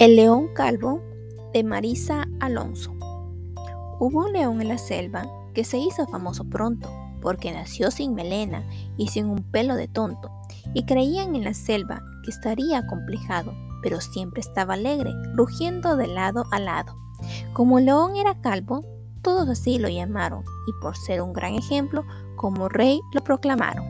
El león calvo de Marisa Alonso. Hubo un león en la selva que se hizo famoso pronto porque nació sin melena y sin un pelo de tonto y creían en la selva que estaría acomplejado, pero siempre estaba alegre, rugiendo de lado a lado. Como el león era calvo, todos así lo llamaron y por ser un gran ejemplo, como rey lo proclamaron.